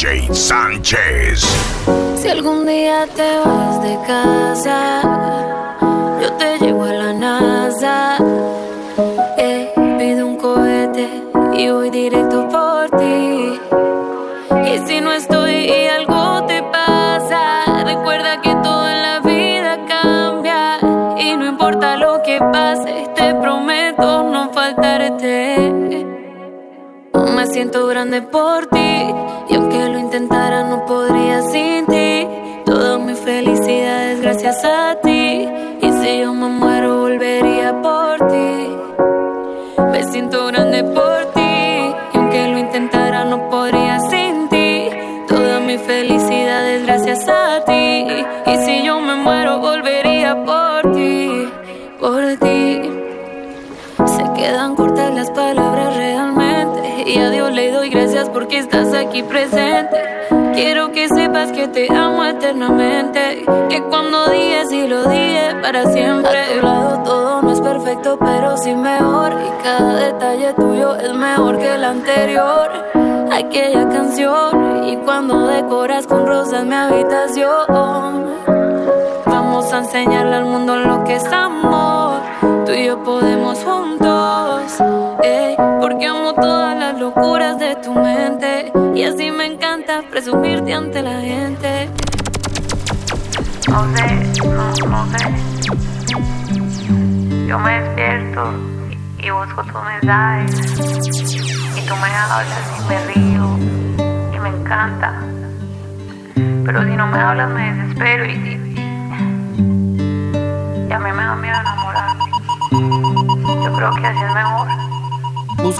DJ Sánchez. Si algún día te vas de casa, siento grande por ti. Y aunque lo intentara, no podría sin ti. Toda mi felicidad es gracias a ti. Y si yo me muero, volvería por ti. Aquí presente. Quiero que sepas que te amo eternamente. Que cuando dije sí lo dije para siempre. A tu lado todo no es perfecto, pero sí mejor. Y cada detalle tuyo es mejor que el anterior. Aquella canción. Y cuando decoras con rosas mi habitación. Vamos a enseñarle al mundo lo que es amor. Tú y yo podemos juntos. Porque amo todas las locuras de tu mente. Y así me encanta presumirte ante la gente. No sé, no, sé. Yo me despierto y, y busco tus mensajes. Y tú me hablas y me río. Y me encanta. Pero si no me hablas me desespero y,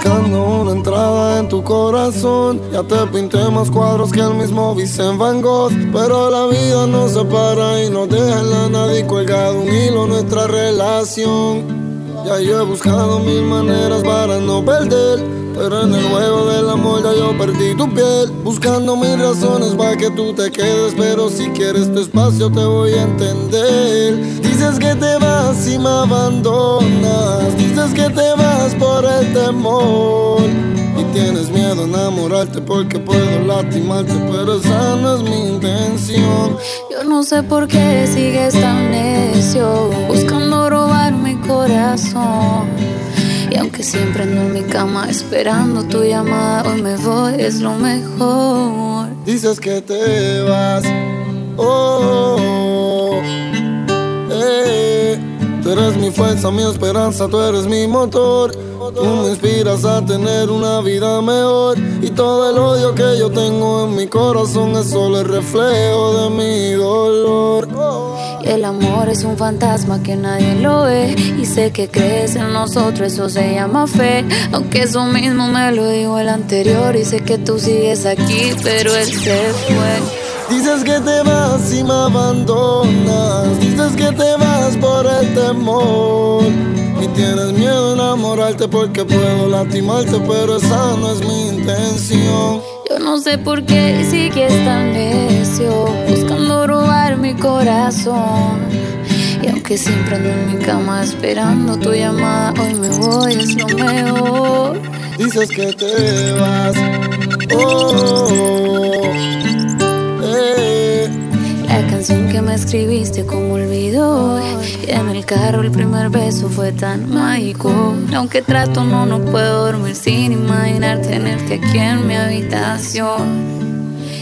Buscando una entrada en tu corazón. Ya te pinté más cuadros que el mismo Vicente Van Gogh. Pero la vida nos separa y nos deja en la nadie colgado un hilo nuestra relación. Ya yo he buscado mil maneras para no perder Pero en el juego del amor ya yo perdí tu piel. Buscando mil razones para que tú te quedes Pero si quieres tu espacio te voy a entender. Dices que te vas y me abandonas. Dices que te vas por el temor. Y tienes miedo a enamorarte porque puedo lastimarte Pero esa no es mi intención. Yo no sé por qué sigues tan necio, buscando robar mi corazón. Aunque siempre ando en mi cama esperando tu llamada, hoy me voy, es lo mejor. Dices que te vas Oh, eh, tú eres mi fuerza, mi esperanza, tú eres mi motor. Tú me inspiras a tener una vida mejor. Y todo el odio que yo tengo en mi corazón es solo el reflejo de mi dolor. El amor es un fantasma que nadie lo ve. Y sé que crees en nosotros, eso se llama fe. Aunque eso mismo me lo dijo el anterior. Y sé que tú sigues aquí, pero él se fue. Dices que te vas y me abandonas. Dices que te vas por el temor. Y tienes miedo enamorarte porque puedo lastimarte, pero esa no es mi intención. No sé por qué sigues tan necio, buscando robar mi corazón. Y aunque siempre ando en mi cama esperando tu llamada, hoy me voy, es lo mejor. Dices que te vas. Oh, eh. Escribiste como olvidó Y en el carro el primer beso fue tan mágico Aunque trato no, no puedo dormir sin imaginar tenerte aquí en mi habitación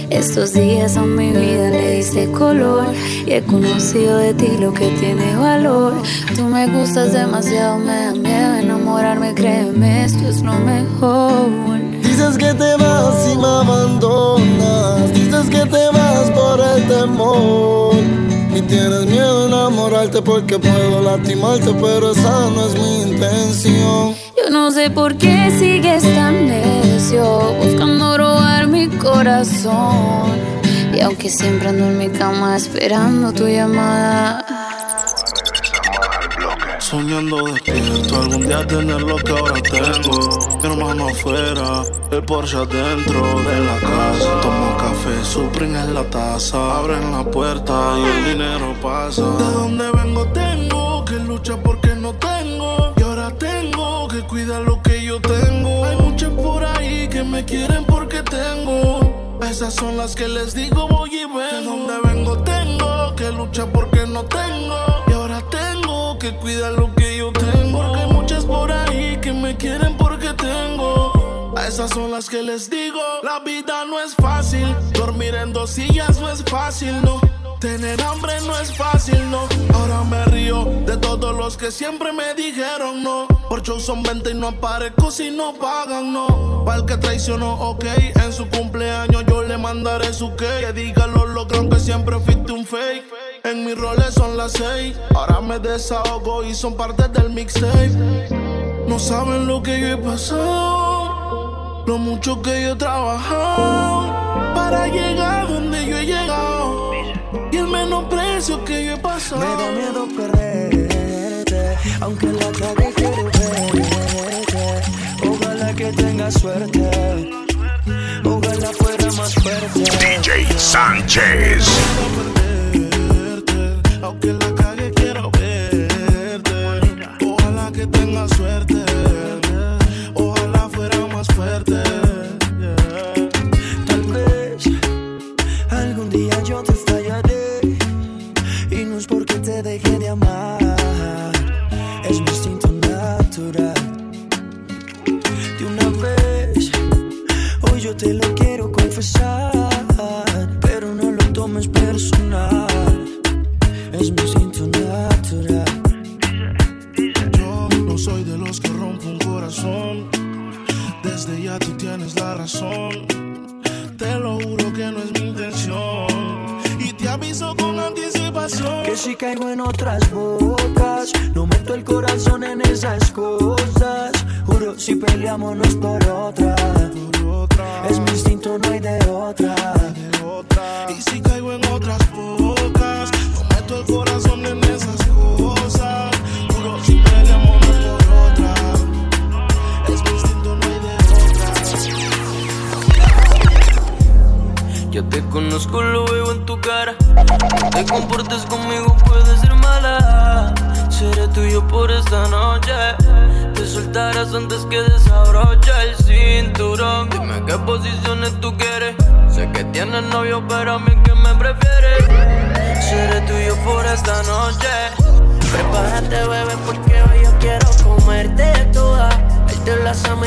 estos días a mi vida le diste color y he conocido de ti lo que tiene valor. Tú me gustas demasiado, me da miedo enamorarme, créeme, esto es lo mejor. Dices que te vas y me abandonas. Dices que te vas por el temor. Y tienes miedo a enamorarte porque puedo lastimarte, pero esa no es mi intención. Yo no sé por qué sigues tan necio, buscando robar mi corazón. Y aunque siempre ando en mi cama esperando tu llamada. Soñando despierto, algún día tener lo que ahora tengo. Mi hermano afuera, el Porsche adentro de la casa. Tomo café, Supreme en la taza. Abren la puerta y el dinero pasa. De donde vengo tengo que luchar porque no tengo. Y ahora tengo que cuidar lo que yo tengo. Hay muchos por ahí que me quieren porque tengo. Esas son las que les digo voy y vengo. De donde vengo tengo que luchar porque no tengo. Que cuidar lo que yo tengo. Porque hay muchas por ahí que me quieren porque tengo. A esas son las que les digo, la vida no es fácil. Dormir en dos sillas no es fácil, no. Tener hambre no es fácil, no. Ahora me río de todos los que siempre me dijeron no. Por show son 20 y no aparezco si no pagan, no. Para el que traicionó, ok. En su cumpleaños yo le mandaré su cake. Que diga lo logran que siempre fuiste un fake. En mis roles son las seis. Ahora me desahogo y son parte del mixtape. No saben lo que yo he pasado. Lo mucho que yo he trabajado. Para llegar donde yo he llegado y el menosprecio que yo he pasado. Me da miedo perderte, aunque la calle quiero verte. Ojalá que tengas suerte, ojalá fuera más fuerte. DJ Sánchez. Aunque la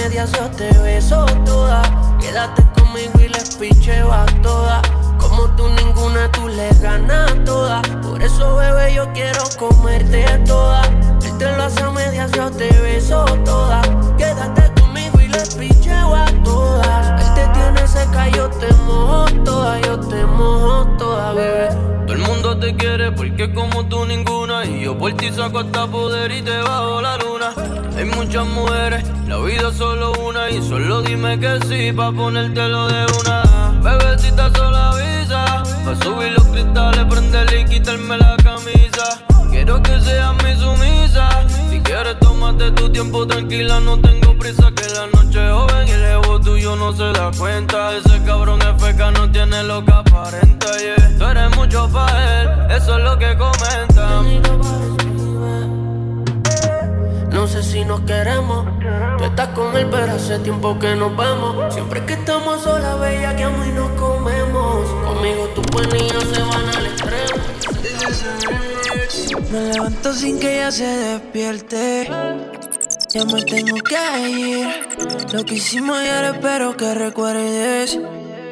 medias, yo te beso toda. Quédate conmigo y les picheo toda. Como tú ninguna, tú le ganas toda. Por eso, bebé, yo quiero comerte toda. Verte las a medias, yo te beso toda. Quédate conmigo y les picheo a todas. Él te tiene seca, yo te mojo toda. Todo el mundo te quiere porque como tú ninguna. Y yo por ti saco hasta poder y te bajo la luna. Hay muchas mujeres, la vida es solo una. Y solo dime que sí pa' ponértelo de una. Bebecita solo avisa. Pa' subir los cristales, prenderle y quitarme la camisa Quiero que seas mi sumisa Si quieres tómate tu tiempo tranquila No tengo prisa que la noche es joven Y el ego tuyo no se da cuenta Ese cabrón es feca, no tiene lo que aparenta yeah. Tú eres mucho pa' él, eso es lo que comentan No sé si nos queremos. Tú estás con él, pero hace tiempo que nos vemos. Siempre que estamos solas, bella, que amo y nos comemos. Conmigo tus buenillos se van al extremo. Me levanto sin que ella se despierte. Ya me tengo que ir. Lo que hicimos ayer espero que recuerdes.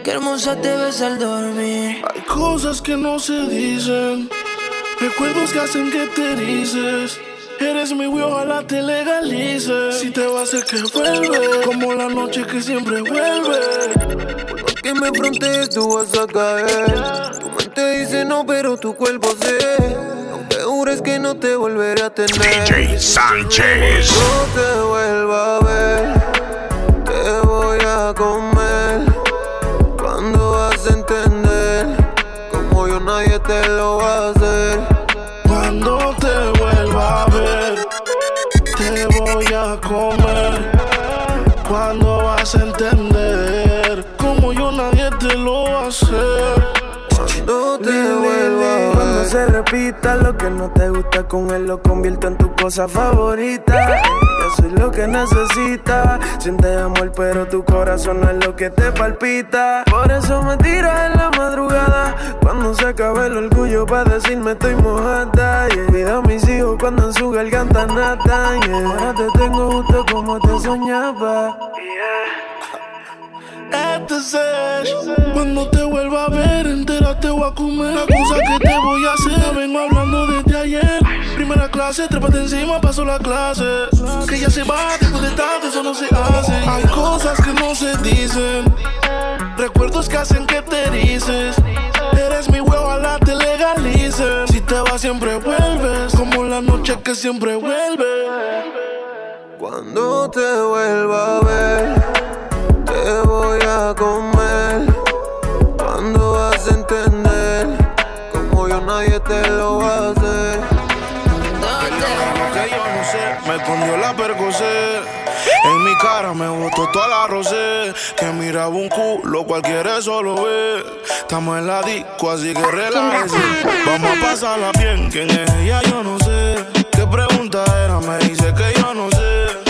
Qué hermosa te ves al dormir. Hay cosas que no se dicen, recuerdos que hacen que te erices. Eres mi güey, ojalá te legalices. Si te va a hacer que vuelve, como la noche que siempre vuelve. Que me frontees, tú vas a caer. Tu mente dice no, pero tu cuerpo sé. Aunque jures que no te volveré a tener. DJ Sánchez. No te vuelva a ver. Te voy a comer. Cuando vas a entender. Como yo nadie te lo va a hacer. Cuando te vuelva a ver, te voy a comer. Cuando vas a entender, se repita lo que no te gusta con él lo convierto en tu cosa favorita. Yo soy lo que necesitas. Siente amor, pero tu corazón no es lo que te palpita. Por eso me tiras en la madrugada. Cuando se acabe el orgullo para decirme estoy mojada. Y yeah. a mis hijos cuando en su garganta nata. Ahora te tengo justo como te soñaba. Este es Cuando te vuelva a ver, entera te voy a comer. La cosa que te voy a hacer, vengo hablando desde ayer. Primera clase, trépate encima, paso la clase. Que ya se va, después de tanto, eso no se hace. Hay cosas que no se dicen. Recuerdos que hacen que te dices. Eres mi huevo, a la te legalicen. Si te vas, siempre vuelves. Como la noche que siempre vuelve. Cuando te vuelva a ver te voy a comer. Cuando vas a entender, como yo nadie te lo va a hacer. Que yo no sé, me escondió la percocé. En mi cara me botó toda la rosé. Que miraba un culo, cualquiera solo ve. Estamos en la disco, así que relájese. Vamos a pasarla bien, quién es ella, yo no sé. ¿Qué pregunta era? Me dice que yo no sé.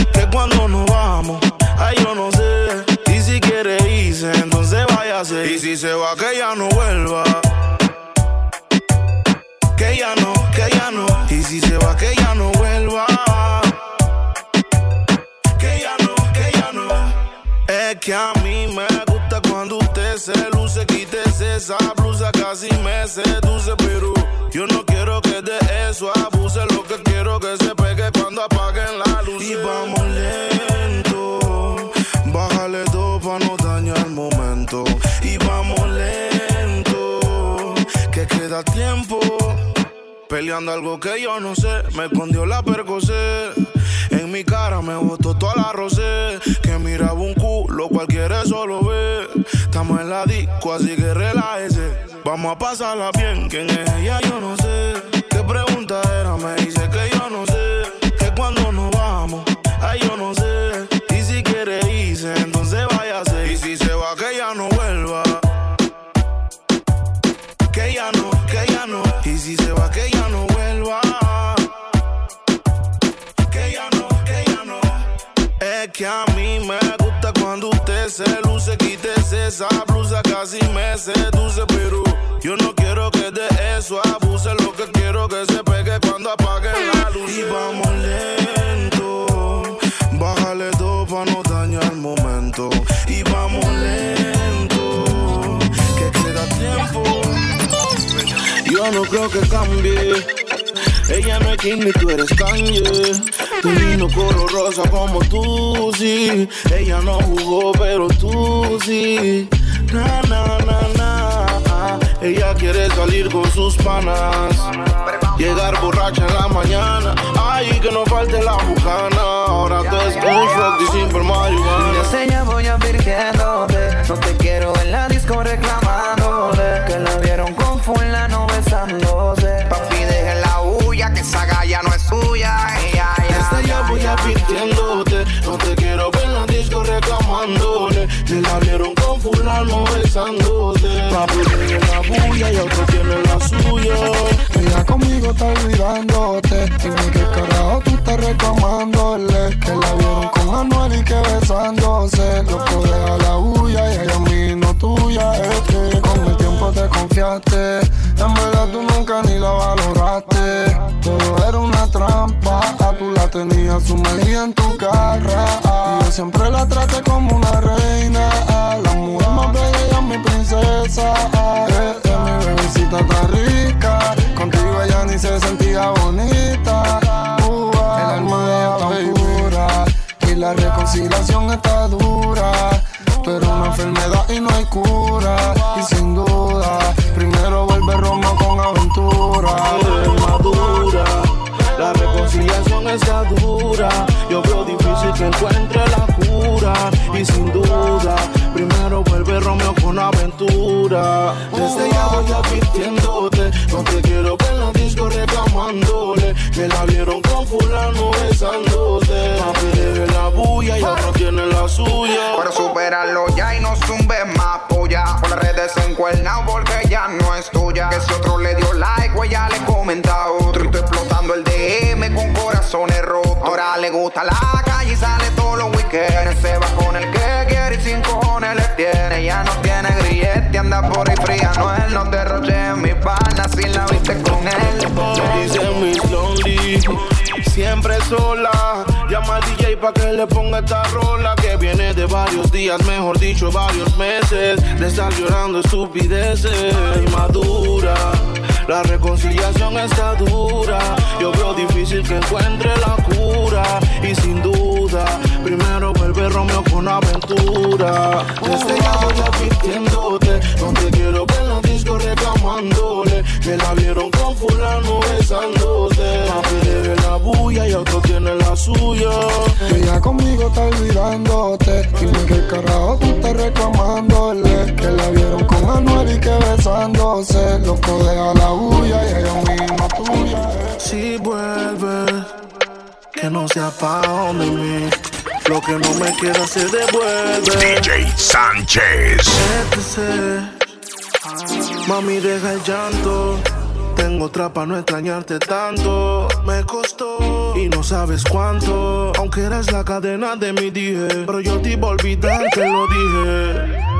Entonces váyase. Y si se va, que ya no vuelva. Que ya no, que ya no. Y si se va, que ya no vuelva. Que ya no, que ya no. Es que a mí me gusta cuando usted se luce, quítese esa blusa, casi me seduce, pero yo no quiero que de eso abuse, lo que quiero que se pegue cuando apaguen la luz. Y vamos lento, bájale no el momento y vamos lento, que queda tiempo. Peleando algo que yo no sé, me escondió la percocé. En mi cara me botó toda la rosé. Que miraba un culo, cualquiera solo ve. Estamos en la disco, así que relájese. Vamos a pasarla bien, quién es ella, yo no sé. ¿Qué pregunta era? Me dice que yo no sé. Que a mí me gusta cuando usted se luce, quítese esa blusa, casi me seduce, pero yo no quiero que de eso abuse, lo que quiero que se pegue cuando apague la luz. Y vamos lento, bájale dos para no dañar el momento. Y vamos lento, que queda tiempo. Yo no creo que cambie. Ella no es Kim ni tú eres Kanye. Tu vino coro rosa como tú, sí. Ella no jugó, pero tú sí. Na, na, na, na. Ella quiere salir con sus panas. Llegar borracha en la mañana. Ay, que no falte la bucana. Ahora tú es un y sin marihuana. Ya voy advirtiéndote. No te quiero en la disco reclamándole. Que la vieron con fulano besándose. Papi, deja la bulla y otro tiene la suya. Ella conmigo está olvidándote. Dime qué carajo tú estás reclamándole. Que la vieron con Anuel y que besándose. Loco, deja la huya y ella a mí no tuya. Es que con el tiempo te confiaste. En verdad tú nunca ni la valoraste. Todo era una trampa. Tú la tenías sumergida en tu garra. Y yo siempre la traté como una reina. La mujer más bella y mi princesa. Eh, eh, mi bebecita está rica. Contigo ella ni se sentía bonita. El alma de ella tan pura. Y la reconciliación está dura. Pero una enfermedad y no hay cura. Y sin duda, vuelve Roma con aventura. madura. La reconciliación está dura. Yo veo difícil que encuentre la cura. Y sin duda, primero vuelve Romeo con aventura. Desde ya voy advirtiéndote. No te quiero ver en la disco reclamándole. Que la vieron con fulano besándose. Papi, deje la bulla y otro tiene la suya. Para superarlo ya y no zumbes más polla. Por las redes encuernado porque ya no es tuya. Que si otro le dio like o ella le comenta otro. Y tú explotando el DM con corazones rotos. Ahora le gusta la calle y sale quiere. Se va con el que le tiene. Ya no tiene grillete, anda por ahí fría. No, él no te roche en mi pana si la viste con él. Me dice Miss Lonely, siempre sola. Llama al DJ pa' que le ponga esta rola que viene de varios días, mejor dicho, varios meses. De estar llorando estupideces, madura. La reconciliación está dura. Yo veo difícil que encuentre la cura. Y sin duda, vuelve Romeo con aventura. Desde ya voy advirtiéndote. No te quiero ver en la disco reclamándole. Que la vieron con fulano besándose. Papi debe la bulla y otro tiene la suya. Ella conmigo está olvidándote. Dime que carajo tú estás reclamándole. Que la vieron con Anuel y que besándose. Loco, deja la bulla y ella misma tuya. Si vuelves, que no sea pa' donde mí. Lo que no me queda se devuelve. DJ Sánchez. Mami, deja el llanto. Tengo otra pa' no extrañarte tanto. Me costó y no sabes cuánto. Aunque eres la cadena de mi dije. Pero yo te iba a olvidar, te lo dije.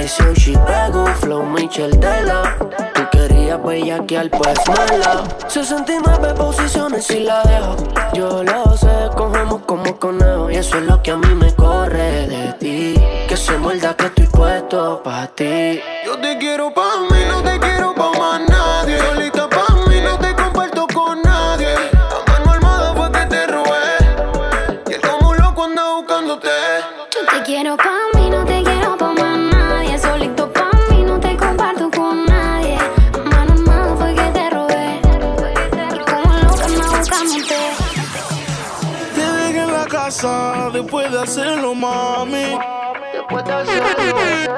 I see she pego, flow Michel Dela. Tú querías bellaquear, pues mala. 69 posiciones y la dejo. Yo lo sé, cogemos como conejo. Y eso es lo que a mí me corre de ti. Que se muerda que estoy puesto pa' ti. Yo te quiero pa' mí, no te quiero pa' más nadie. Hacerlo.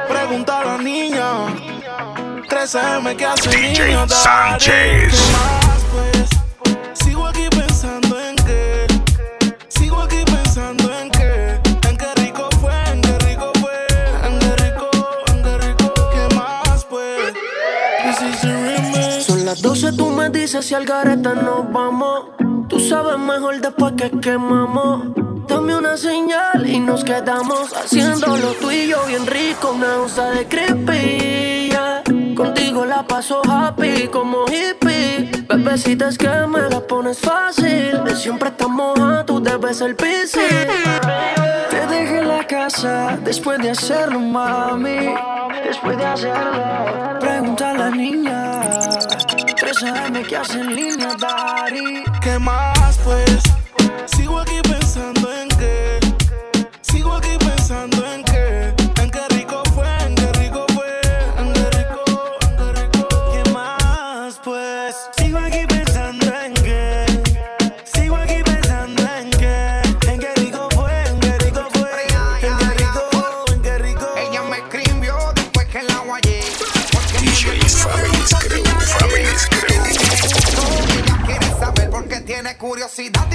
Pregunta a la niña. 13M que hace DJ niño, Sánchez. ¿qué más, pues? Sigo aquí pensando en que. Sigo aquí pensando en que. En qué rico fue, en qué rico fue. En qué rico, en qué rico. ¿Qué más, pues? Son las 12, tú me dices si al gareta nos vamos. Tú sabes mejor después que quemamos. Dame una señal y nos quedamos haciéndolo tú y yo bien rico. Una onza de creepy. yeah. Contigo la paso happy como hippie. Bebecita que me la pones fácil. Siempre estamos a tú debes ser piscis. Te dejé la casa después de hacerlo, mami. Después de hacerlo, pregunta a la niña. 13M que hace en línea, daddy. ¿Qué más, pues? Sigo aquí pensando curiosidad.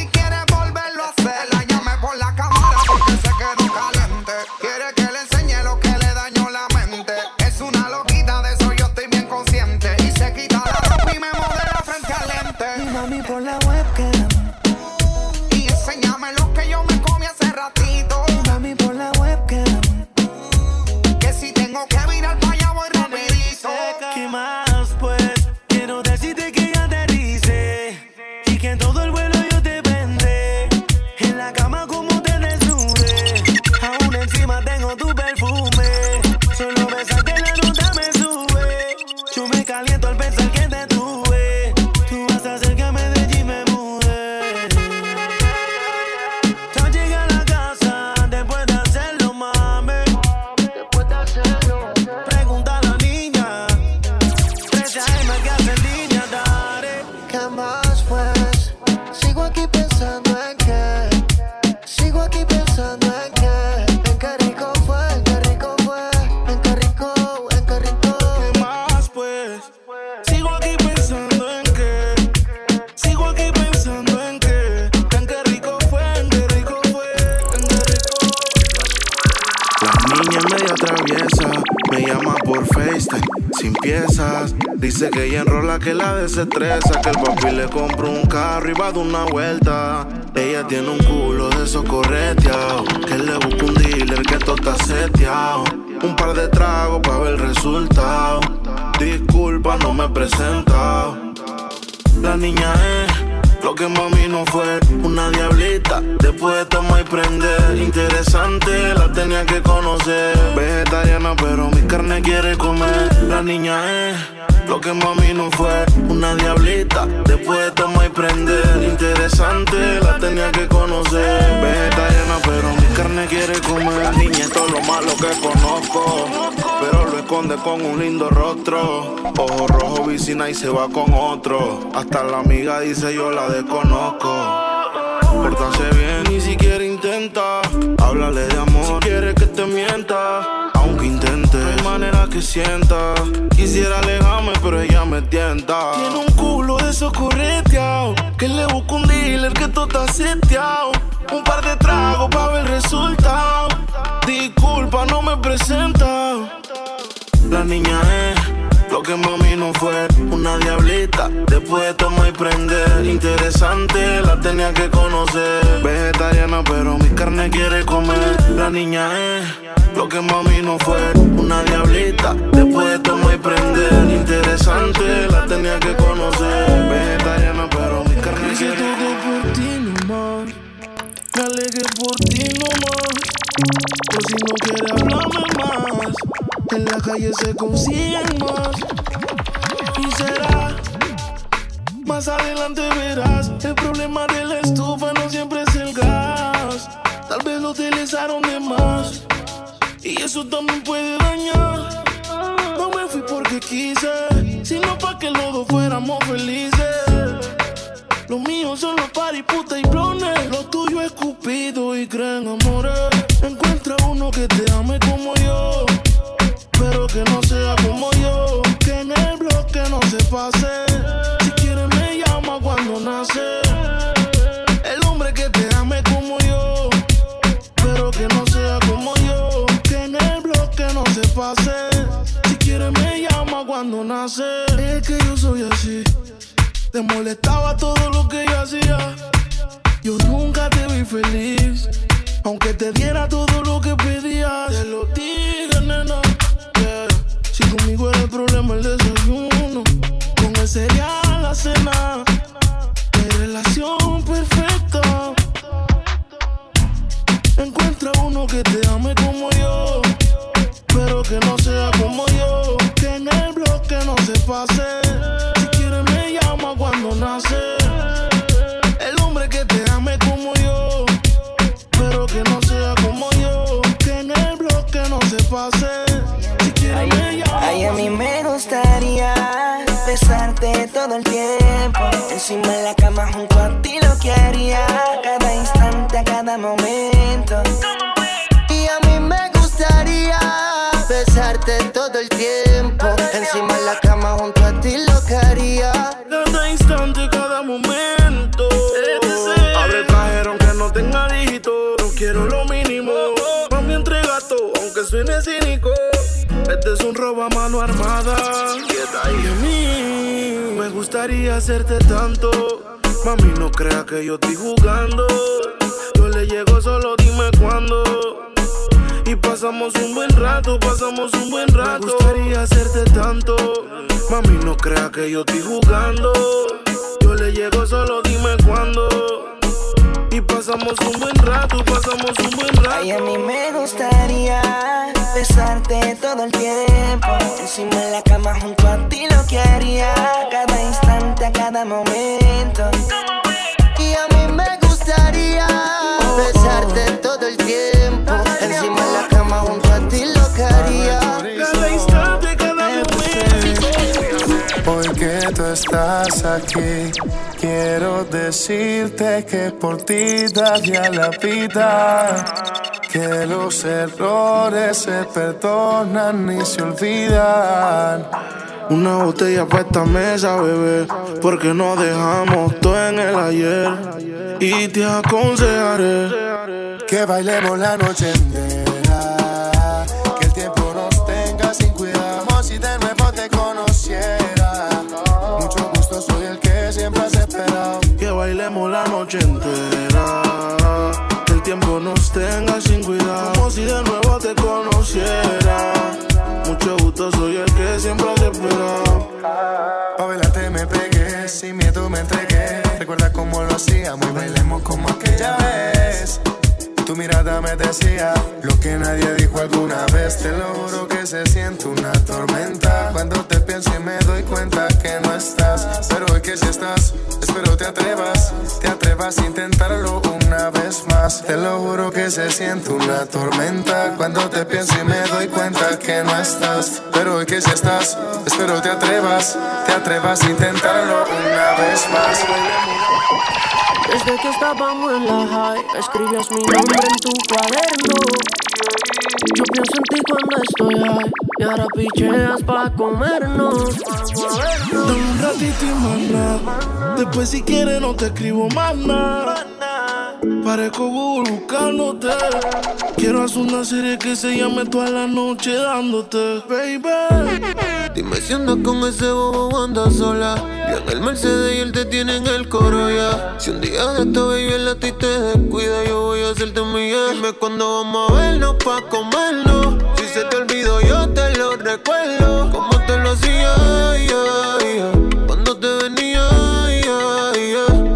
Que la desestresa, que el papi le compró un carro y va de una vuelta. Ella tiene un culo de esos correteados, que le busca un dealer que todo está seteado. Un par de tragos para ver el resultado. Disculpa, no me he presentado. La niña es lo que mami no fue, una diablita. Después de tomar y prender, interesante, la tenía que conocer. Vegetariana, pero mi carne quiere comer. La niña es lo que mami no fue, una diablita. Después de tomar y prender, interesante, la tenía que conocer. Vegetariana, pero mi carne quiere comer. La niña es todo lo malo que conozco, pero lo esconde con un lindo rostro. Ojo rojo, vicina y se va con otro. Hasta la amiga dice yo la desconozco. Pórtase bien, ni siquiera intenta. Háblale de amor, si quiere que te mienta. Aunque hay manera que sienta. Quisiera alejarme, pero ella me tienta. Tiene un culo de esos correteados. Que le busca un dealer que todo está seteado. Un par de tragos para ver el resultado. Disculpa, no me presenta. La niña es lo que mami no fue, una diablita. Después de tomar y prender, interesante, la tenía que conocer. Vegetariana, pero mi carne quiere comer. La niña es lo que mami no fue, una diablita. Después de tomar y prender, interesante, la tenía que conocer. Vegetariana, pero mi carne quiere todo por ti nomás. Me alegué por ti nomás. Por si no quiere hablarme más. En la calle se consiguen más. Y será. Más adelante verás. El problema de la estufa no siempre es el gas. Tal vez lo utilizaron de más. Y eso también puede dañar. No me fui porque quise, sino para que los dos fuéramos felices. Lo mío son los party, puta y blones. Lo tuyo es cupido y creen amores. Encuentra uno que te ame como yo, pero que no sea Es que yo soy así. Te molestaba todo lo que yo hacía. Yo nunca te vi feliz. Aunque te diera todo lo que pedías. Te lo dije, nena. Si conmigo era el problema el desayuno. Con el cereal la cena. Mi relación perfecta. Encuentra uno que te ame como yo. Pero que no sea Si quiere me llama cuando nace. El hombre que te ame como yo. Pero que no sea como yo. Que en el bloque no se pase. Si quiere me llama. Ay, a mí me gustaría besarte todo el tiempo. Encima de la cama junto a ti lo que haría. A cada instante, a cada momento. besarte todo el tiempo. Encima de la cama junto a ti lo que haría. Cada instante, cada momento. Abre el cajero que no tenga dígito. No quiero lo mínimo. Para mi entrega todo, aunque suene cínico. Este es un robo a mano armada. Y a mí me gustaría hacerte tanto. Mami, no creas que yo estoy jugando. Yo le llego, solo dime cuándo. Y pasamos un buen rato, pasamos un buen rato. Me gustaría hacerte tanto. Mami, no crea que yo estoy jugando. Yo le llego, solo dime cuándo. Y pasamos un buen rato, pasamos un buen rato. Ay, a mí me gustaría besarte todo el tiempo. Encima de la cama junto a ti lo que haría. Cada instante, a cada momento. Y a mí me gustaría besarte todo el tiempo. Encima de la cama junto a ti lo que haría. Que tú estás aquí, quiero decirte que por ti daría la vida. Que los errores se perdonan y se olvidan. Una botella para esta mesa, bebé. Porque no dejamos todo en el ayer. Y te aconsejaré Que bailemos la noche entera. Esperado. Pa' me pegué, sin miedo me entregué. Recuerda cómo lo hacíamos y bailemos como aquella vez. Tu mirada me decía lo que nadie dijo alguna vez. Te lo juro que se siente una tormenta. Cuando te pienso y me doy cuenta que no estás. Pero hoy que si estás, espero te atrevas. Te atrevas a intentarlo una vez más. Te lo juro que se siente una tormenta. Cuando te pienso y me doy cuenta que no estás. Pero hoy que si estás, espero te atrevas. Te atrevas a intentarlo una vez más. Desde que estábamos en la high, escribías mi nombre en tu cuaderno. Yo pienso en ti cuando estoy high, y ahora picheas pa' comernos. Dame un ratito y. Después, si quieres, no te escribo más nada. Parezco Google buscándote. Quiero hacer una serie que se llame toda la noche dándote, baby. Dime si andas con ese bobo o andas sola. Yo en el Mercedes y él te tiene en el coro ya. Si un día de esta baby el a ti te descuida, yo voy a hacerte mía. Dime cuándo vamos a vernos pa' comernos. Si se te olvidó, yo te recuerdo. Como te lo hacía, cuando te venía.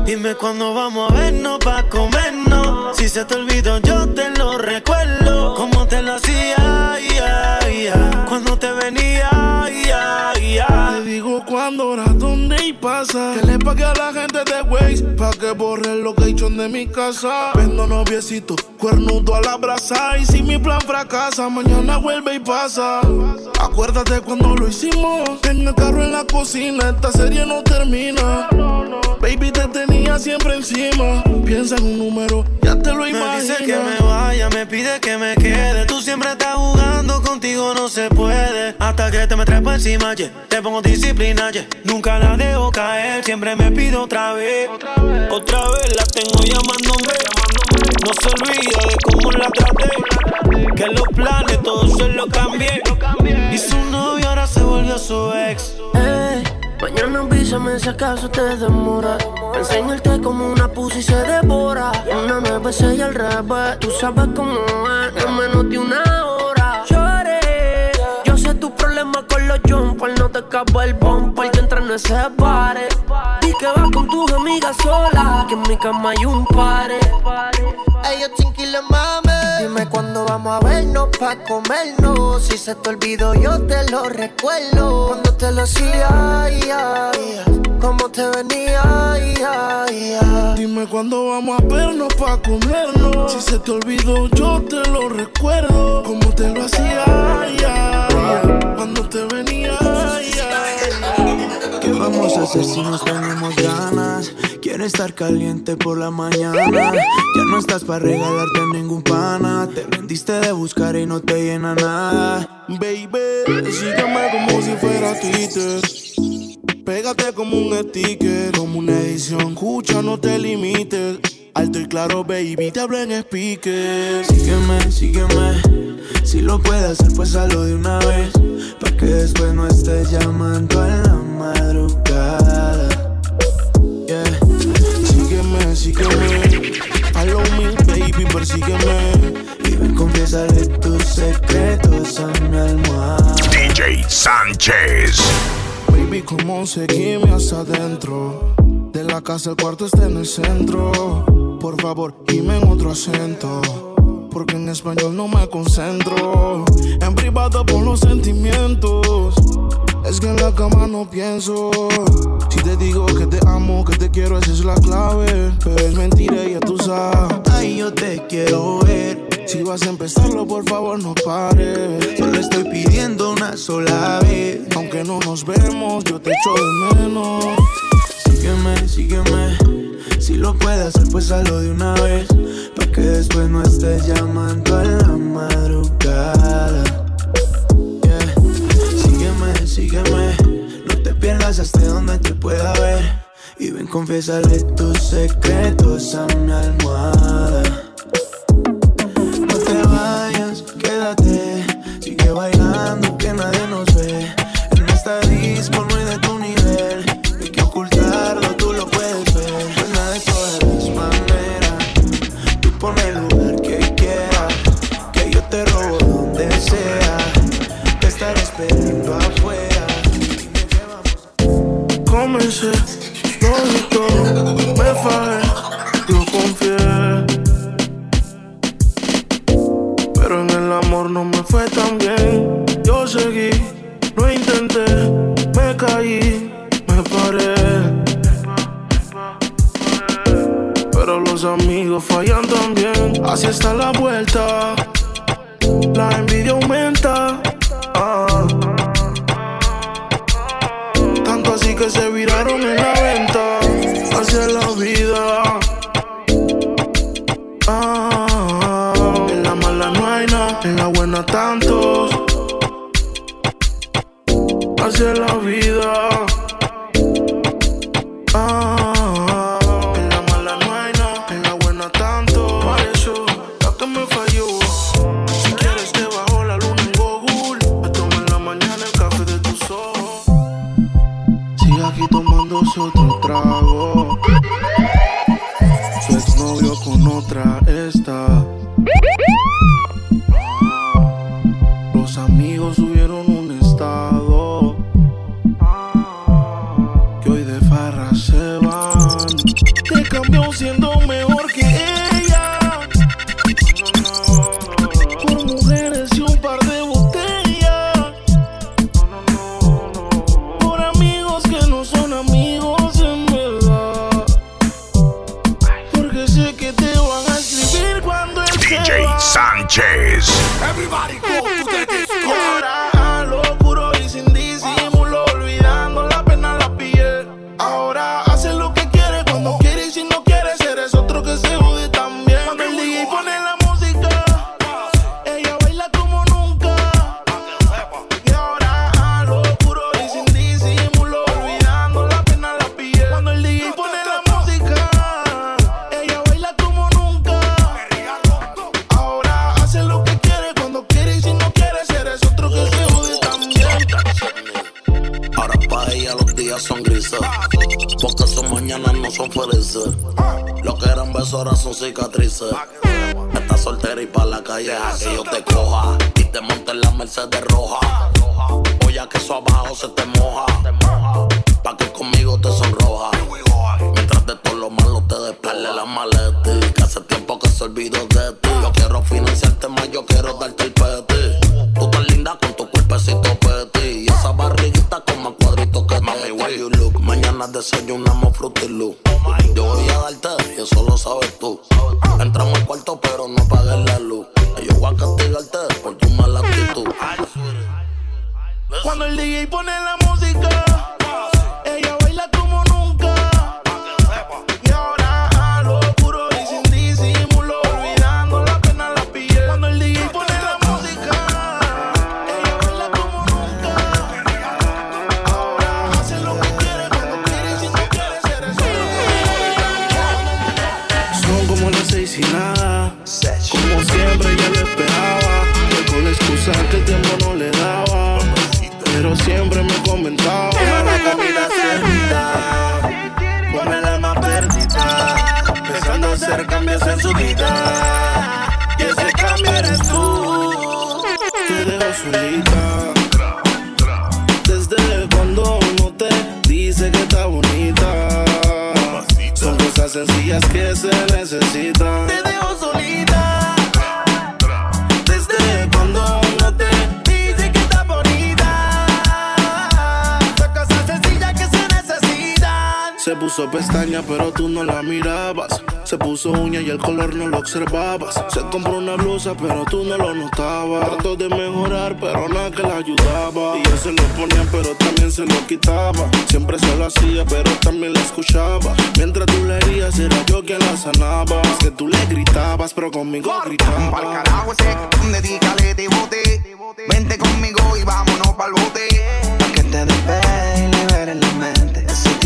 Dime cuándo vamos a vernos pa' comernos. Si se te olvidó, yo te lo recuerdo. Como te lo hacía. Cuando te venía. Te digo cuándo, dónde y pasa. Que le pague a la gente de Waze pa' que borre el location de mi casa. Vendo noviecito, cuernudo a la brasa. Y si mi plan fracasa, mañana vuelve y pasa. Acuérdate cuando lo hicimos. En el carro en la cocina, esta serie no termina. Baby, te tenía siempre encima. Piensa en un número, ya te lo Me imaginas. dice que me vaya, me pide que me quede. Tú siempre estás Hasta que te me trepo encima, yeah. te pongo disciplina, yeah. Nunca la dejo caer, siempre me pido otra vez. Otra vez la tengo llamándome. No se olvida de cómo la traté. Que los planes todos se los cambié. Y su novio ahora se volvió su ex. Ey, mañana avísame si acaso te demora. Enseñarte como una pussy se devora. Una nueve y al revés. Tú sabes cómo es, en menos de una hora. Jumpers. No te acaba el bumper que entra en ese pare. Que vas con tus amigas sola. Que en mi cama hay un pare. Ellos chinquiles mame. Dime cuándo vamos a vernos pa' comernos. Si se te olvidó, yo te lo recuerdo. Cuando te lo hacía, ya, ya. Como te venía, ya, ya. Dime cuándo vamos a vernos pa' comernos. Si se te olvidó, yo te lo recuerdo. Como te lo hacía, ya, ya. Cuando te venía, ya. ¿Qué vamos a hacer si nos tenemos ganas? Quiero estar caliente por la mañana. Ya no estás para regalarte ningún pana. Te rendiste de buscar y no te llena nada. Baby, sígueme como si fuera Twitter. Pégate como un sticker, como una edición. Escucha, no te limites. Alto y claro, baby, te hablo en speaker. Sígueme, sígueme. Si lo puedes hacer, pues hazlo de una vez. Pa' que después no estés llamando a la madrugada. Yeah. Sígueme, sígueme. Hello me, baby, persígueme. Y ven, confiésale tus secretos a mi almohada. DJ Sánchez. Baby, ¿cómo seguime hasta adentro? De la casa, el cuarto está en el centro. Por favor, dime en otro acento. Porque en español no me concentro. En privado por los sentimientos. Es que en la cama no pienso. Si te digo que te amo, que te quiero, esa es la clave. Pero es mentira y ya tú sabes. Ay, yo te quiero ver. Si vas a empezarlo, por favor no pares. Solo estoy pidiendo una sola vez. Aunque no nos vemos, yo te echo de menos. Sígueme, sígueme si lo puedes hacer, pues hazlo de una vez. Pa' que después no estés llamando a la madrugada. Yeah. Sígueme, sígueme. No te pierdas hasta donde te pueda ver. Y ven, confiésale tus secretos a mi almohada. Oh. desayunamos frutilú. Yo voy a darte y eso lo sabes tú. Observabas. Se compró una blusa, pero tú no lo notabas. Trató de mejorar, pero nada que la ayudaba. Y él se lo ponía, pero también se lo quitaba. Siempre se lo hacía, pero también la escuchaba. Mientras tú le herías, era yo quien la sanaba. Es que tú le gritabas, pero conmigo Pa'l gritaba. carajo ese, dedícale de bote. Vente conmigo y vámonos pa'l bote.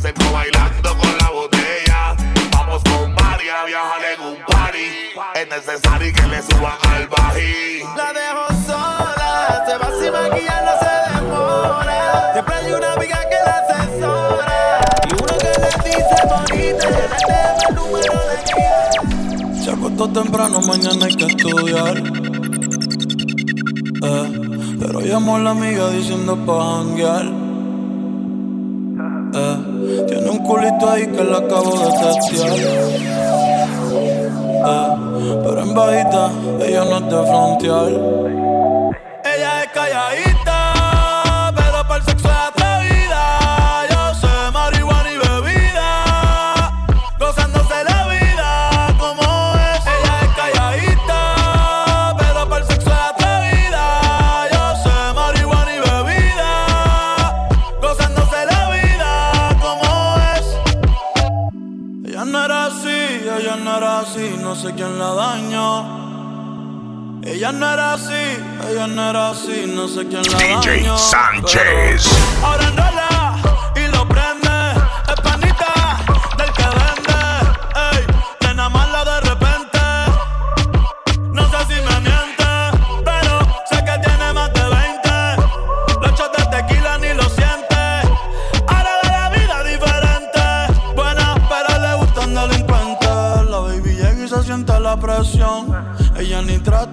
se acercó bailando con la botella. Vamos con Mari a viajar en un party. Es necesario que le suban al bají. La dejo sola, se va sin maquillar, no se demora. Siempre hay una amiga que la asesora. Y uno que le dice bonita, le da el número de guía. Se acostó temprano, mañana hay que estudiar. Eh, pero llamó a la amiga diciendo pa' janguear. Eh, tiene un culito ahí que la acabo de testear. Eh, pero en bajita, ella no es de frontear. Ella es calladita, la dañó. Ella no era así, ella no era así, no sé quién la DJ dañó. Sánchez. Ahora enrola y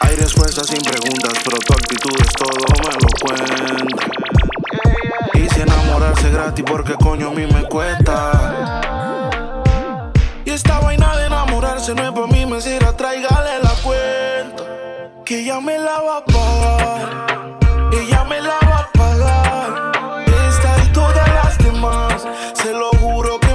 Hay respuestas sin preguntas, pero tu actitud es todo, me lo cuenta. Y enamorarse gratis, porque coño a mí me cuesta. Y esta vaina de enamorarse no es para mí, me sirve, tráigale la cuenta. Que ella me la va a pagar. Ella me la va a pagar. Esta y todas las demás, se lo juro que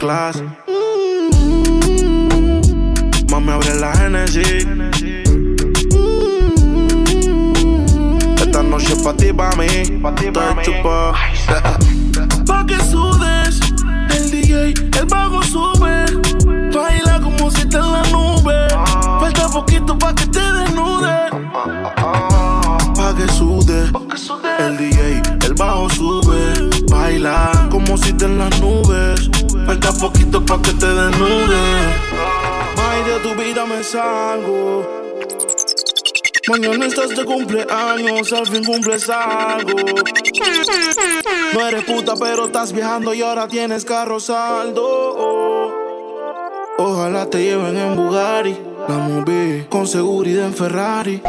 en G-Class. Mami, abre la Genesis. Esta noche pa' ti, pa' mí. Te chupa. pa' que sudes. El DJ, el bajo sube. Baila como si te en la nube. Falta poquito pa' que te desnude. Pa' que sude. El DJ, el bajo sube. Baila como si te en las nubes. Falta poquito pa' que te desnude. Ay, de tu vida me salgo. Mañana estás de cumpleaños, al fin cumples algo. No eres puta, pero estás viajando y ahora tienes carro saldo. Ojalá te lleven en Bugatti, la movie con seguridad en Ferrari.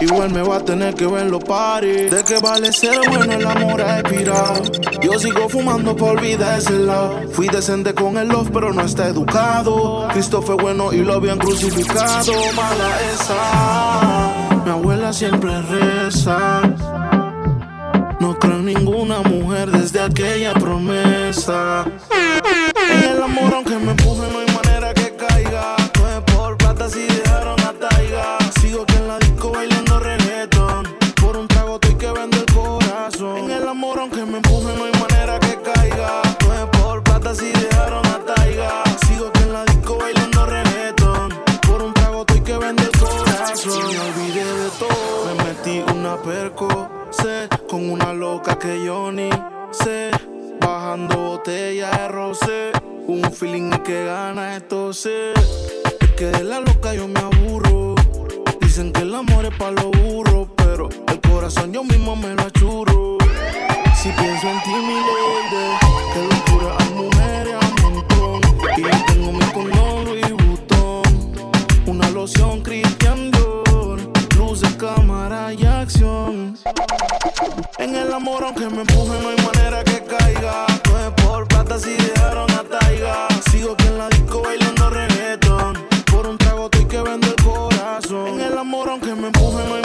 Igual me va a tener que ver los paris. ¿De qué vale ser bueno el amor a expirado? Yo sigo fumando por vida ese lado. Fui decente con el love, pero no está educado. Cristo fue bueno y lo habían crucificado. Mala esa. Mi abuela siempre reza. No creo en ninguna mujer desde aquella promesa. En el amor, aunque me empuje, no botella de rosé. Un feeling que gana esto sé. Es que de la loca yo me aburro. Dicen que el amor es pa' los burros. Pero el corazón yo mismo me lo achurro. Si pienso en ti, mi lady, que locura hay mujeres a montón. Y tengo mi condón Louis Vuitton. Una loción. Luces, cámara y acción. En el amor, aunque me empuje, no hay manera que caiga. No por plata si dejaron a Taiga. Sigo aquí en la disco bailando reggaeton. Por un trago estoy que vende el corazón. En el amor, aunque me empuje, no hay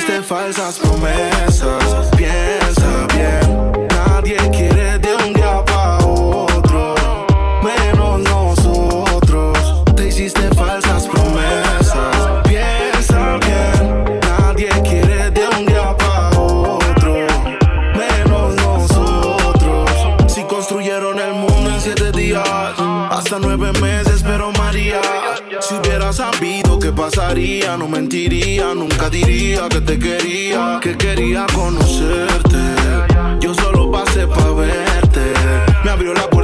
también te hiciste falsas nunca diría que te quería, que quería conocerte. Yo solo pasé pa' verte. Me abrió la puerta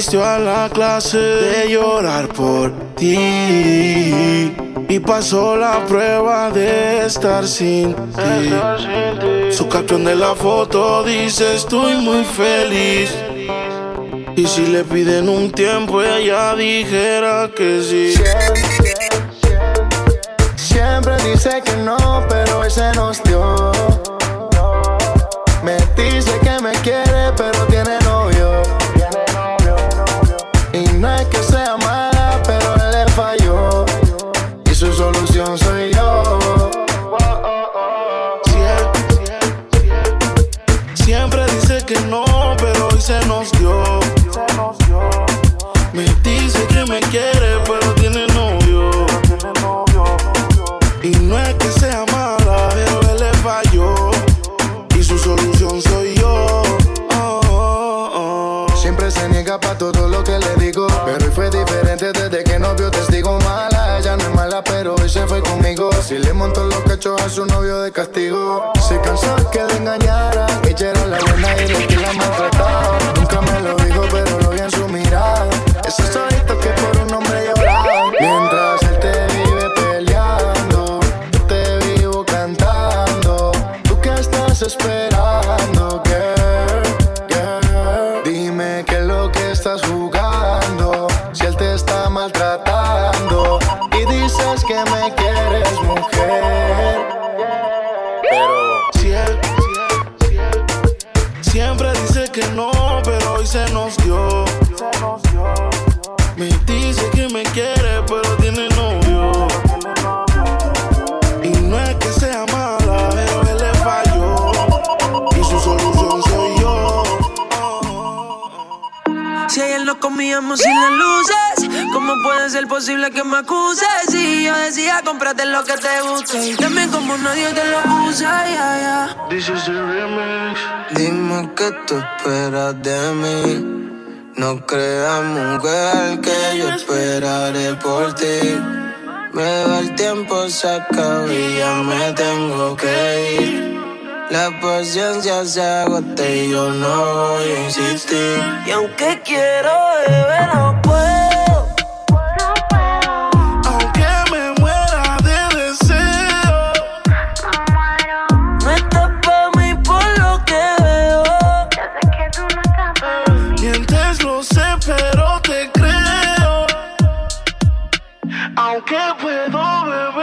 asistió a la clase de llorar por ti. Y pasó la prueba de estar sin ti. Su caption de la foto dice estoy muy feliz. Y si le piden un tiempo, ella dijera que sí. Siempre dice que no, pero hoy se nos dio. Me dice que me quiere, pero se fue conmigo. Si le montó los cachos a su novio de castigo. Se cansó que le engañara. Ella era la buena y de que la maltrataba. Nunca me lo dijo, pero lo vi en su mirada. Esos ojitos que por sin las luces, ¿cómo puede ser posible que me acuses? Si yo decía, cómprate lo que te guste. Y también como nadie te lo usa, ya, ya. This is the remix. Dime que tú esperas de mí. No creas, mujer, que yo esperaré por ti. Me va el tiempo, se acaba y ya me tengo que ir. La paciencia se agota y yo no voy a insistir. Y aunque quiero beber, no puedo. Aunque me muera de deseo, No estás pa' mí por lo que veo. mientes lo sé, pero te creo. Aunque puedo beber,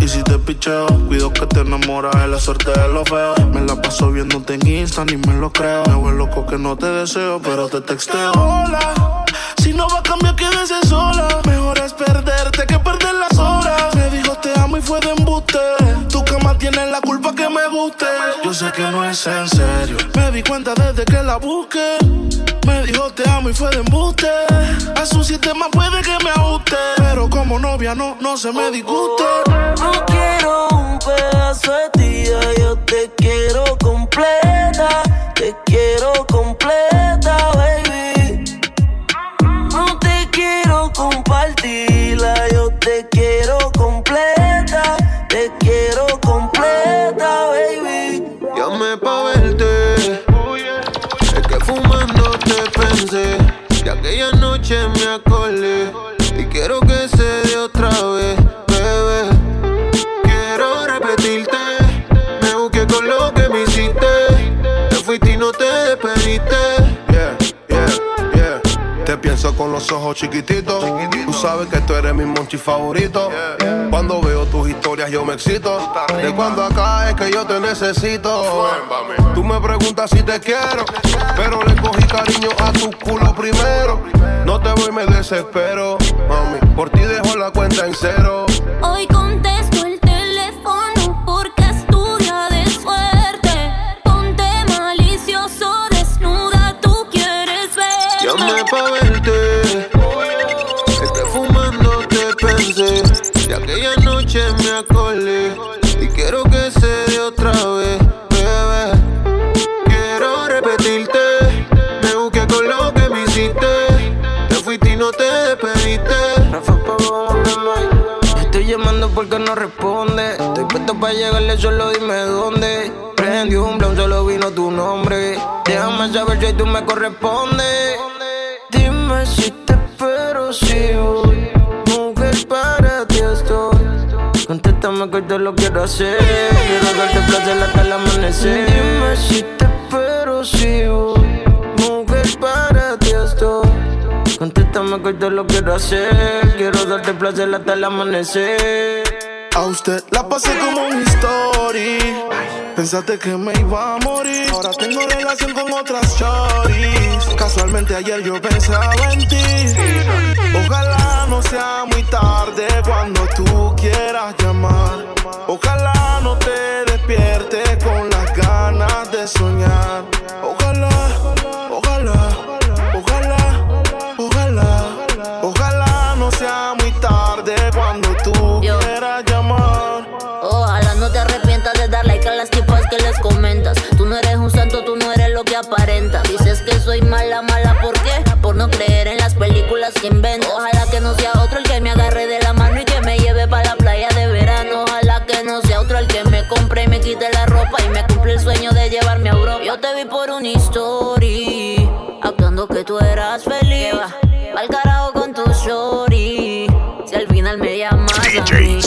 y si te picheo, cuido que te enamoras de la suerte de lo feo. Me la paso viéndote en Insta, ni me lo creo. Me vuelvo loco que no te deseo, pero te texteo. Hola, si no va a cambiar, quédese sola. Mejor es perderte que perder las horas. Me dijo te amo y fue de embuste. Tu cama tiene la Yo sé que no es en serio. Me di cuenta desde que la busqué. Me dijo te amo y fue de embuste. A su sistema puede que me ajuste. Pero como novia no, no se me disguste. No quiero un pedazo de ti, yo te quiero completa. Te quiero completa, baby. No te quiero compartirla, yo te quiero con los ojos chiquititos. Tú sabes que tú eres mi monchi favorito. Cuando veo tus historias yo me excito. De cuando acá es que yo te necesito. Tú me preguntas si te quiero, pero le cogí cariño a tu culo primero. No te voy, me desespero, mami. Por ti dejo la cuenta en cero. Hoy contesto aquella noche me acordé. Y quiero que se dé otra vez, bebé. Quiero repetirte. Me busqué con lo que me hiciste. Te fuiste y no te despediste. Estoy llamando porque no responde. Estoy puesto para llegarle, solo dime dónde. prendí un blon, solo vino tu nombre. Déjame saber si tú me correspondes. Contéstame que te lo quiero hacer. Quiero darte placer hasta el amanecer. Dime si te espero, si voy. Mujer, para ti estoy. Contéstame que te lo quiero hacer. Quiero darte placer hasta el amanecer. A usted la pasé como un story. Pensaste que me iba a morir. Ahora tengo relación con otras choris. Casualmente ayer yo pensaba en ti. Ojalá no sea muy tarde cuando tú quieras llamar. Ojalá no te despiertes con las ganas de soñar. Ojalá, ojalá, ojalá, ojalá. Ojalá no sea muy tarde cuando tú quieras llamar. Ojalá no te arrepientas de dar like a las tipas que les comentas. Tú no eres un santo, tú no eres lo que aparenta. Dices que soy mala, mala, ¿por qué? Por no creer en las películas que inventas.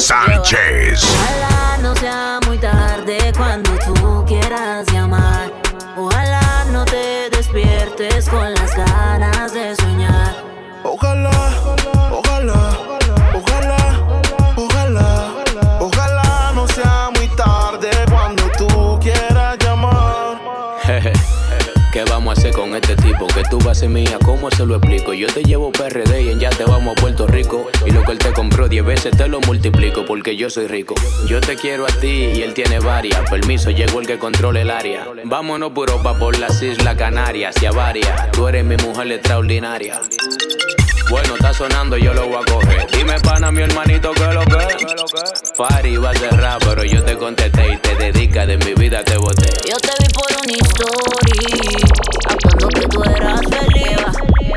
Sánchez. Ser mía, ¿cómo se lo explico? Yo te llevo PRD y en ya te vamos a Puerto Rico. Y lo que él te compró 10 veces te lo multiplico porque yo soy rico. Yo te quiero a ti y él tiene varias. Permiso, llegó el que controla el área. Vámonos por Europa, por las Islas Canarias y a varias. Tú eres mi mujer extraordinaria. Bueno, está sonando, yo lo voy a coger. Dime, pana, mi hermanito, que lo que? Fari va a cerrar, pero yo te contesté y te dedica de mi vida te boté. Yo te vi por una story, actuando que tú eras feliz.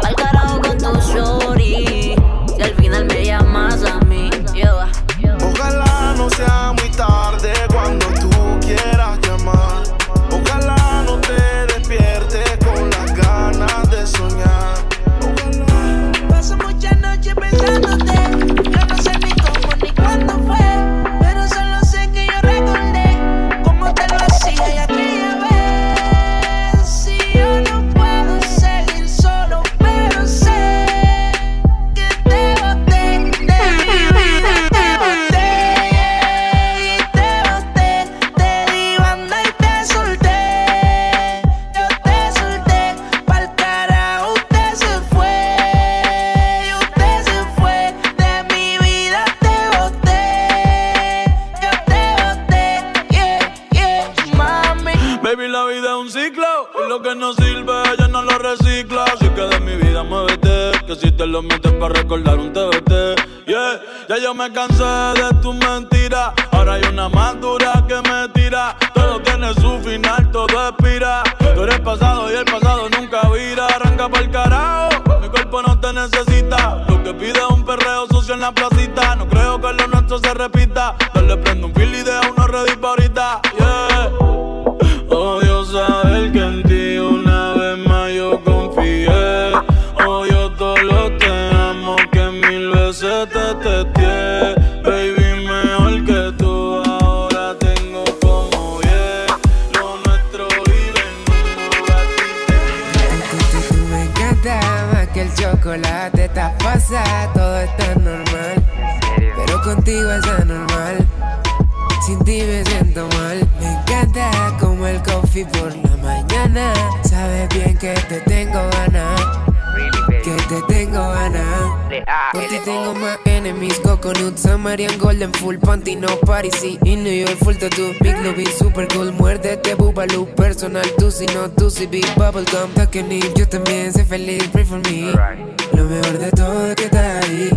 Al carajo con tu shorty. Si al final me llamas bubblegum. Tucking it, yo también sé feliz. Pray for me. Lo mejor de todo es que estás ahí.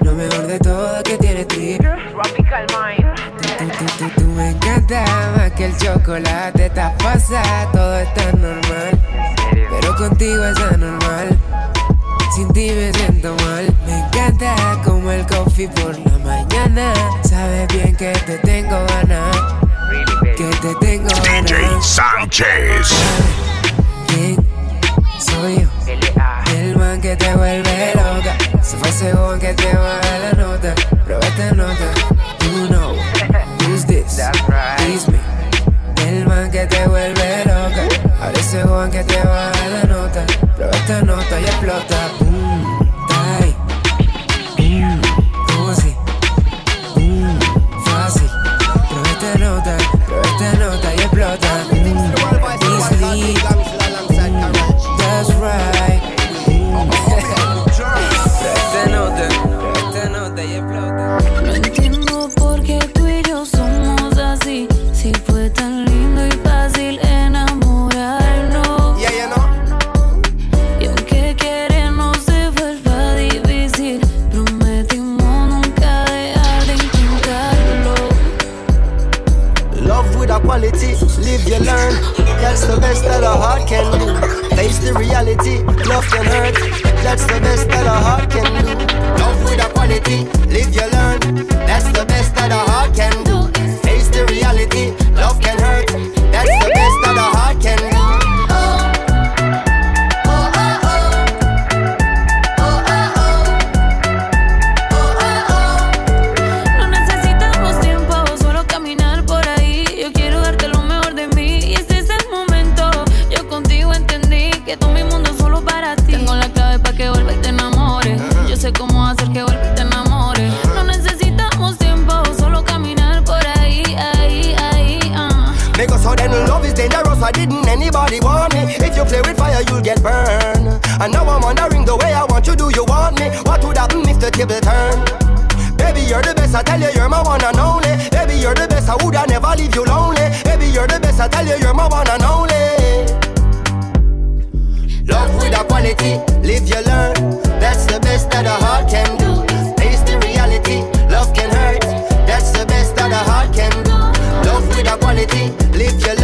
Lo mejor de todo es que tienes ti. Tú, tú, tú, tú me encanta más que el chocolate. Estás pasa, todo está normal. Pero contigo es anormal. Sin ti me siento mal. Me encanta como el coffee por la mañana. Sabes bien que te tengo ganas. Que te tengo DJ Sánchez. ¿Quién soy yo? El man que te vuelve loca. Se fue según que te baja la nota. Prueba esta nota. You know who's this? It's me. El man que te vuelve loca. Ahora ese Juan que te baja la nota. Prueba esta nota y explota. If you play with fire, you'll get burned. And now I'm wondering the way I want you, do you want me? What would happen if the table turn? Baby, you're the best, I tell you, you're my one and only. Baby, you're the best, I would I never leave you lonely. Baby, you're the best, I tell you, you're my one and only. Love with a quality, live you learn. That's the best that a heart can do. Face the reality, love can hurt. That's the best that a heart can do. Love with a quality, live you learn.